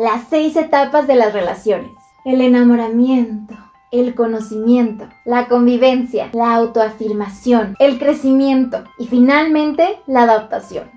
las seis etapas de las relaciones. El enamoramiento, el conocimiento, la convivencia, la autoafirmación, el crecimiento y finalmente la adaptación.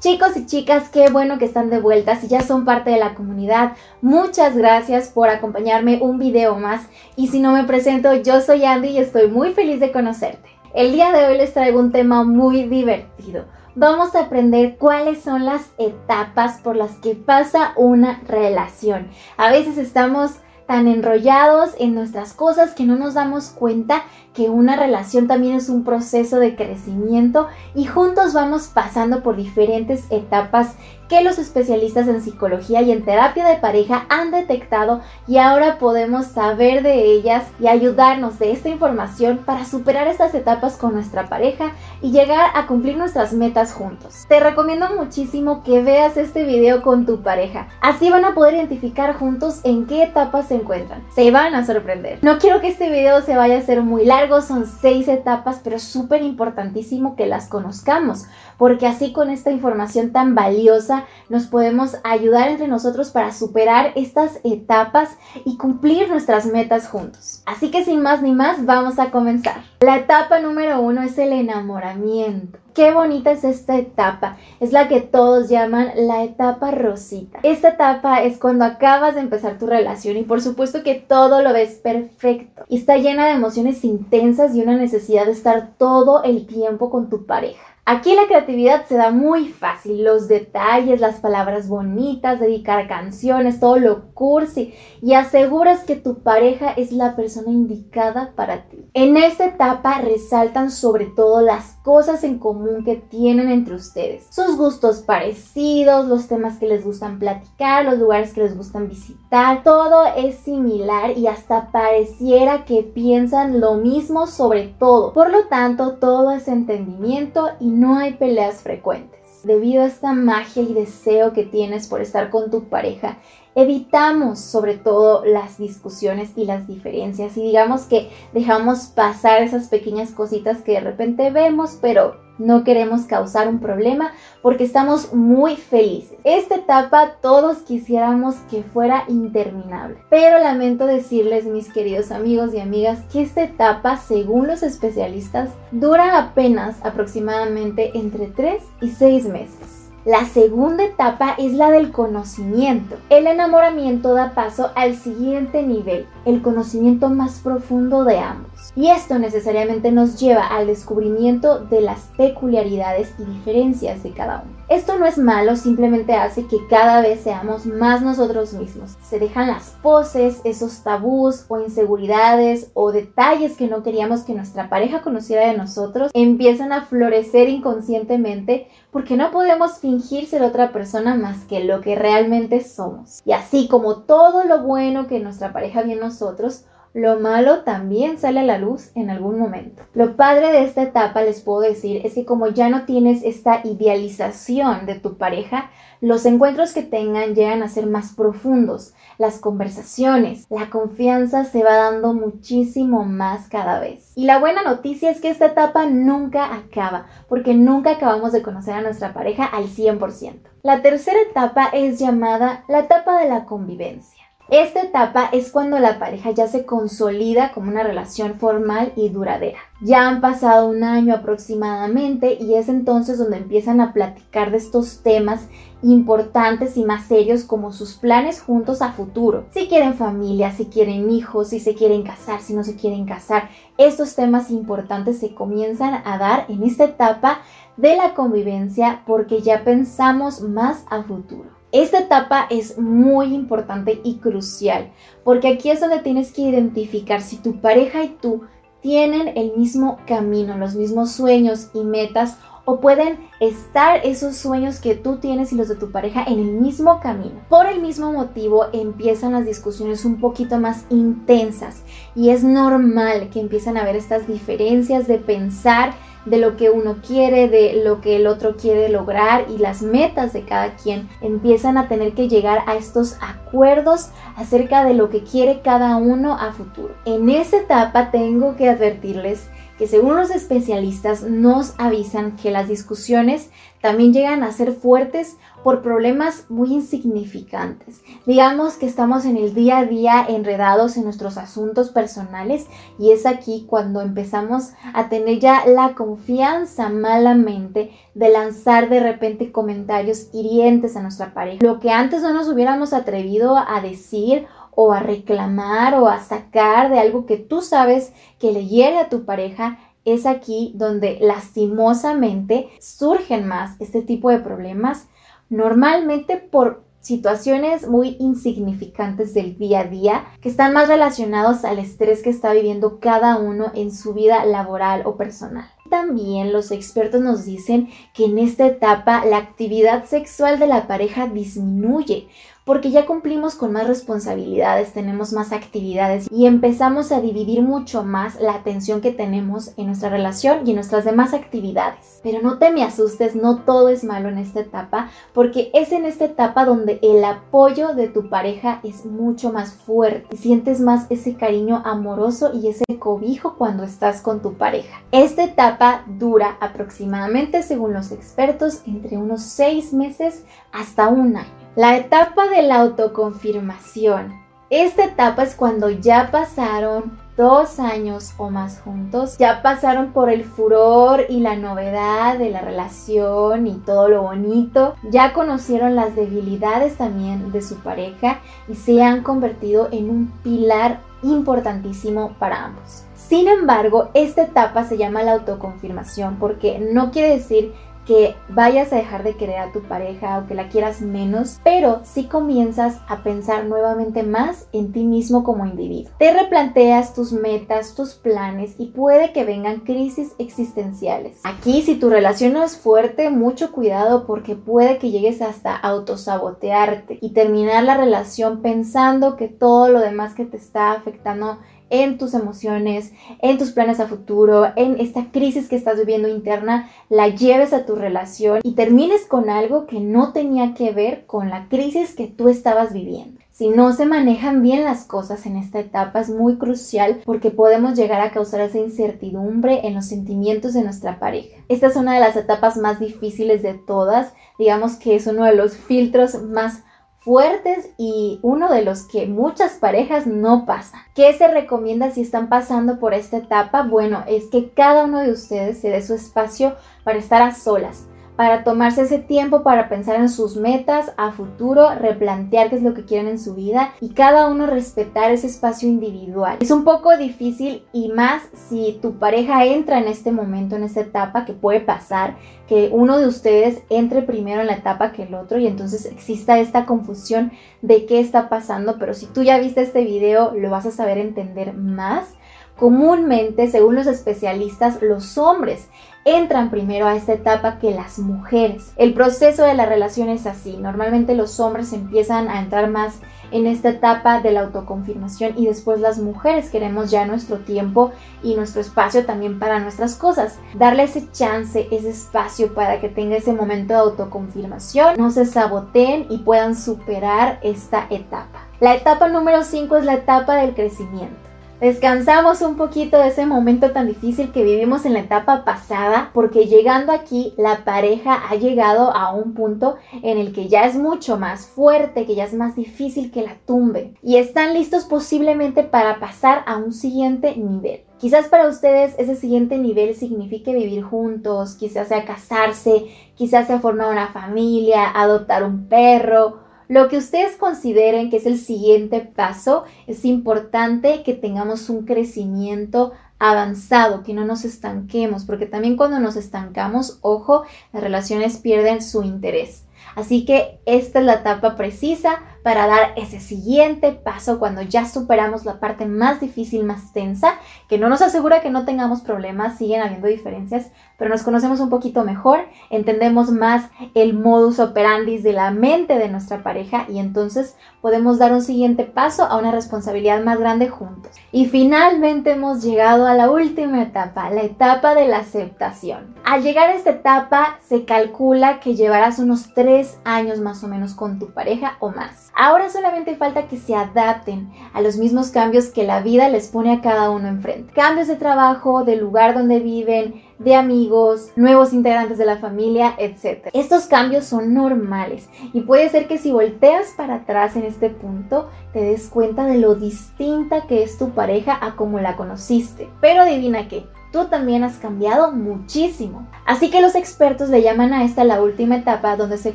Chicos y chicas, qué bueno que están de vuelta. Si ya son parte de la comunidad, muchas gracias por acompañarme un video más. Y si no me presento, yo soy Andy y estoy muy feliz de conocerte. El día de hoy les traigo un tema muy divertido. Vamos a aprender cuáles son las etapas por las que pasa una relación. A veces estamos tan enrollados en nuestras cosas que no nos damos cuenta que una relación también es un proceso de crecimiento y juntos vamos pasando por diferentes etapas que los especialistas en psicología y en terapia de pareja han detectado y ahora podemos saber de ellas y ayudarnos de esta información para superar estas etapas con nuestra pareja y llegar a cumplir nuestras metas juntos. Te recomiendo muchísimo que veas este video con tu pareja, así van a poder identificar juntos en qué etapas se encuentran. Se van a sorprender. No quiero que este video se vaya a ser muy largo son seis etapas, pero súper importantísimo que las conozcamos, porque así con esta información tan valiosa nos podemos ayudar entre nosotros para superar estas etapas y cumplir nuestras metas juntos. Así que sin más ni más, vamos a comenzar. La etapa número uno es el enamoramiento. Qué bonita es esta etapa. Es la que todos llaman la etapa rosita. Esta etapa es cuando acabas de empezar tu relación y por supuesto que todo lo ves perfecto. Y está llena de emociones intensas y una necesidad de estar todo el tiempo con tu pareja. Aquí la creatividad se da muy fácil, los detalles, las palabras bonitas, dedicar canciones, todo lo cursi y aseguras que tu pareja es la persona indicada para ti. En esta etapa resaltan sobre todo las cosas en común que tienen entre ustedes, sus gustos parecidos, los temas que les gustan platicar, los lugares que les gustan visitar, todo es similar y hasta pareciera que piensan lo mismo sobre todo. Por lo tanto, todo es entendimiento y no hay peleas frecuentes. Debido a esta magia y deseo que tienes por estar con tu pareja, evitamos sobre todo las discusiones y las diferencias y digamos que dejamos pasar esas pequeñas cositas que de repente vemos, pero no queremos causar un problema porque estamos muy felices. Esta etapa todos quisiéramos que fuera interminable, pero lamento decirles mis queridos amigos y amigas que esta etapa, según los especialistas, dura apenas aproximadamente entre 3 y 6 meses. La segunda etapa es la del conocimiento. El enamoramiento da paso al siguiente nivel, el conocimiento más profundo de ambos. Y esto necesariamente nos lleva al descubrimiento de las peculiaridades y diferencias de cada uno. Esto no es malo, simplemente hace que cada vez seamos más nosotros mismos. Se dejan las poses, esos tabús o inseguridades o detalles que no queríamos que nuestra pareja conociera de nosotros, empiezan a florecer inconscientemente porque no podemos fingir ser otra persona más que lo que realmente somos. Y así como todo lo bueno que nuestra pareja ve en nosotros, lo malo también sale a la luz en algún momento. Lo padre de esta etapa, les puedo decir, es que como ya no tienes esta idealización de tu pareja, los encuentros que tengan llegan a ser más profundos, las conversaciones, la confianza se va dando muchísimo más cada vez. Y la buena noticia es que esta etapa nunca acaba, porque nunca acabamos de conocer a nuestra pareja al 100%. La tercera etapa es llamada la etapa de la convivencia. Esta etapa es cuando la pareja ya se consolida como una relación formal y duradera. Ya han pasado un año aproximadamente y es entonces donde empiezan a platicar de estos temas importantes y más serios como sus planes juntos a futuro. Si quieren familia, si quieren hijos, si se quieren casar, si no se quieren casar. Estos temas importantes se comienzan a dar en esta etapa de la convivencia porque ya pensamos más a futuro. Esta etapa es muy importante y crucial porque aquí es donde tienes que identificar si tu pareja y tú tienen el mismo camino, los mismos sueños y metas o pueden estar esos sueños que tú tienes y los de tu pareja en el mismo camino. Por el mismo motivo empiezan las discusiones un poquito más intensas y es normal que empiezan a haber estas diferencias de pensar de lo que uno quiere, de lo que el otro quiere lograr y las metas de cada quien empiezan a tener que llegar a estos acuerdos acerca de lo que quiere cada uno a futuro. En esa etapa tengo que advertirles que según los especialistas nos avisan que las discusiones también llegan a ser fuertes por problemas muy insignificantes. Digamos que estamos en el día a día enredados en nuestros asuntos personales y es aquí cuando empezamos a tener ya la confianza malamente de lanzar de repente comentarios hirientes a nuestra pareja. Lo que antes no nos hubiéramos atrevido a decir o a reclamar o a sacar de algo que tú sabes que le hiere a tu pareja, es aquí donde lastimosamente surgen más este tipo de problemas, normalmente por situaciones muy insignificantes del día a día que están más relacionados al estrés que está viviendo cada uno en su vida laboral o personal. También los expertos nos dicen que en esta etapa la actividad sexual de la pareja disminuye porque ya cumplimos con más responsabilidades, tenemos más actividades y empezamos a dividir mucho más la atención que tenemos en nuestra relación y en nuestras demás actividades. Pero no te me asustes, no todo es malo en esta etapa, porque es en esta etapa donde el apoyo de tu pareja es mucho más fuerte y sientes más ese cariño amoroso y ese cobijo cuando estás con tu pareja. Esta etapa dura aproximadamente, según los expertos, entre unos seis meses hasta un año. La etapa de la autoconfirmación. Esta etapa es cuando ya pasaron dos años o más juntos, ya pasaron por el furor y la novedad de la relación y todo lo bonito, ya conocieron las debilidades también de su pareja y se han convertido en un pilar importantísimo para ambos. Sin embargo, esta etapa se llama la autoconfirmación porque no quiere decir que vayas a dejar de querer a tu pareja o que la quieras menos, pero si comienzas a pensar nuevamente más en ti mismo como individuo. Te replanteas tus metas, tus planes y puede que vengan crisis existenciales. Aquí si tu relación no es fuerte, mucho cuidado porque puede que llegues hasta autosabotearte y terminar la relación pensando que todo lo demás que te está afectando en tus emociones, en tus planes a futuro, en esta crisis que estás viviendo interna, la lleves a tu relación y termines con algo que no tenía que ver con la crisis que tú estabas viviendo. Si no se manejan bien las cosas en esta etapa es muy crucial porque podemos llegar a causar esa incertidumbre en los sentimientos de nuestra pareja. Esta es una de las etapas más difíciles de todas, digamos que es uno de los filtros más fuertes y uno de los que muchas parejas no pasan. ¿Qué se recomienda si están pasando por esta etapa? Bueno, es que cada uno de ustedes se dé su espacio para estar a solas para tomarse ese tiempo para pensar en sus metas a futuro, replantear qué es lo que quieren en su vida y cada uno respetar ese espacio individual. Es un poco difícil y más si tu pareja entra en este momento, en esta etapa que puede pasar, que uno de ustedes entre primero en la etapa que el otro y entonces exista esta confusión de qué está pasando, pero si tú ya viste este video lo vas a saber entender más. Comúnmente, según los especialistas, los hombres entran primero a esta etapa que las mujeres. El proceso de la relación es así. Normalmente los hombres empiezan a entrar más en esta etapa de la autoconfirmación y después las mujeres queremos ya nuestro tiempo y nuestro espacio también para nuestras cosas. Darle ese chance, ese espacio para que tenga ese momento de autoconfirmación, no se saboteen y puedan superar esta etapa. La etapa número 5 es la etapa del crecimiento. Descansamos un poquito de ese momento tan difícil que vivimos en la etapa pasada porque llegando aquí la pareja ha llegado a un punto en el que ya es mucho más fuerte, que ya es más difícil que la tumbe y están listos posiblemente para pasar a un siguiente nivel. Quizás para ustedes ese siguiente nivel signifique vivir juntos, quizás sea casarse, quizás sea formar una familia, adoptar un perro lo que ustedes consideren que es el siguiente paso, es importante que tengamos un crecimiento avanzado, que no nos estanquemos, porque también cuando nos estancamos, ojo, las relaciones pierden su interés. Así que esta es la etapa precisa para dar ese siguiente paso cuando ya superamos la parte más difícil, más tensa, que no nos asegura que no tengamos problemas, siguen habiendo diferencias, pero nos conocemos un poquito mejor, entendemos más el modus operandi de la mente de nuestra pareja y entonces podemos dar un siguiente paso a una responsabilidad más grande juntos. Y finalmente hemos llegado a la última etapa, la etapa de la aceptación. Al llegar a esta etapa se calcula que llevarás unos tres tres años más o menos con tu pareja o más. Ahora solamente falta que se adapten a los mismos cambios que la vida les pone a cada uno enfrente. Cambios de trabajo, de lugar donde viven, de amigos, nuevos integrantes de la familia, etc. Estos cambios son normales y puede ser que si volteas para atrás en este punto te des cuenta de lo distinta que es tu pareja a como la conociste. Pero adivina qué, tú también has cambiado muchísimo. Así que los expertos le llaman a esta la última etapa donde se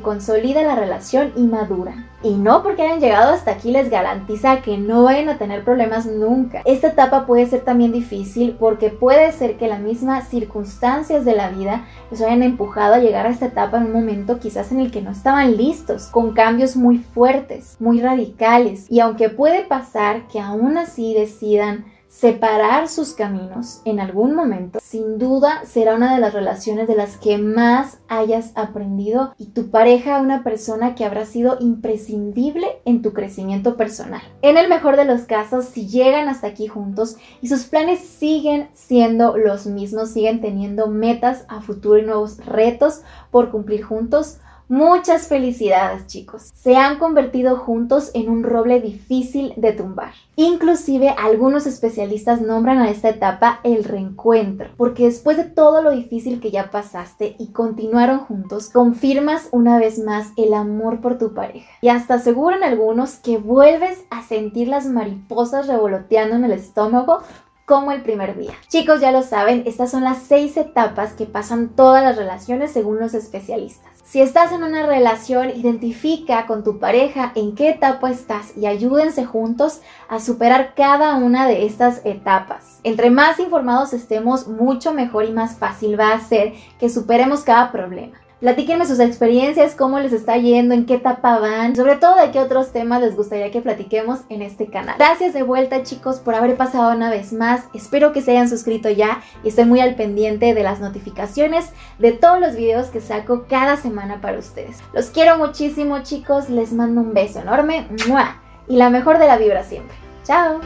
consolida la relación y madura. Y no porque hayan llegado hasta aquí les garantiza que no vayan a tener problemas nunca. Esta etapa puede ser también difícil porque puede ser que las mismas circunstancias de la vida les hayan empujado a llegar a esta etapa en un momento quizás en el que no estaban listos, con cambios muy fuertes, muy radicales. Y aunque puede pasar que aún así decidan separar sus caminos en algún momento, sin duda será una de las relaciones de las que más hayas aprendido y tu pareja una persona que habrá sido imprescindible en tu crecimiento personal. En el mejor de los casos, si llegan hasta aquí juntos y sus planes siguen siendo los mismos, siguen teniendo metas a futuro y nuevos retos por cumplir juntos, Muchas felicidades chicos. Se han convertido juntos en un roble difícil de tumbar. Inclusive algunos especialistas nombran a esta etapa el reencuentro, porque después de todo lo difícil que ya pasaste y continuaron juntos, confirmas una vez más el amor por tu pareja. Y hasta aseguran algunos que vuelves a sentir las mariposas revoloteando en el estómago como el primer día. Chicos, ya lo saben, estas son las seis etapas que pasan todas las relaciones según los especialistas. Si estás en una relación, identifica con tu pareja en qué etapa estás y ayúdense juntos a superar cada una de estas etapas. Entre más informados estemos, mucho mejor y más fácil va a ser que superemos cada problema. Platíquenme sus experiencias, cómo les está yendo, en qué etapa van, sobre todo de qué otros temas les gustaría que platiquemos en este canal. Gracias de vuelta chicos por haber pasado una vez más, espero que se hayan suscrito ya y estén muy al pendiente de las notificaciones de todos los videos que saco cada semana para ustedes. Los quiero muchísimo chicos, les mando un beso enorme y la mejor de la vibra siempre. ¡Chao!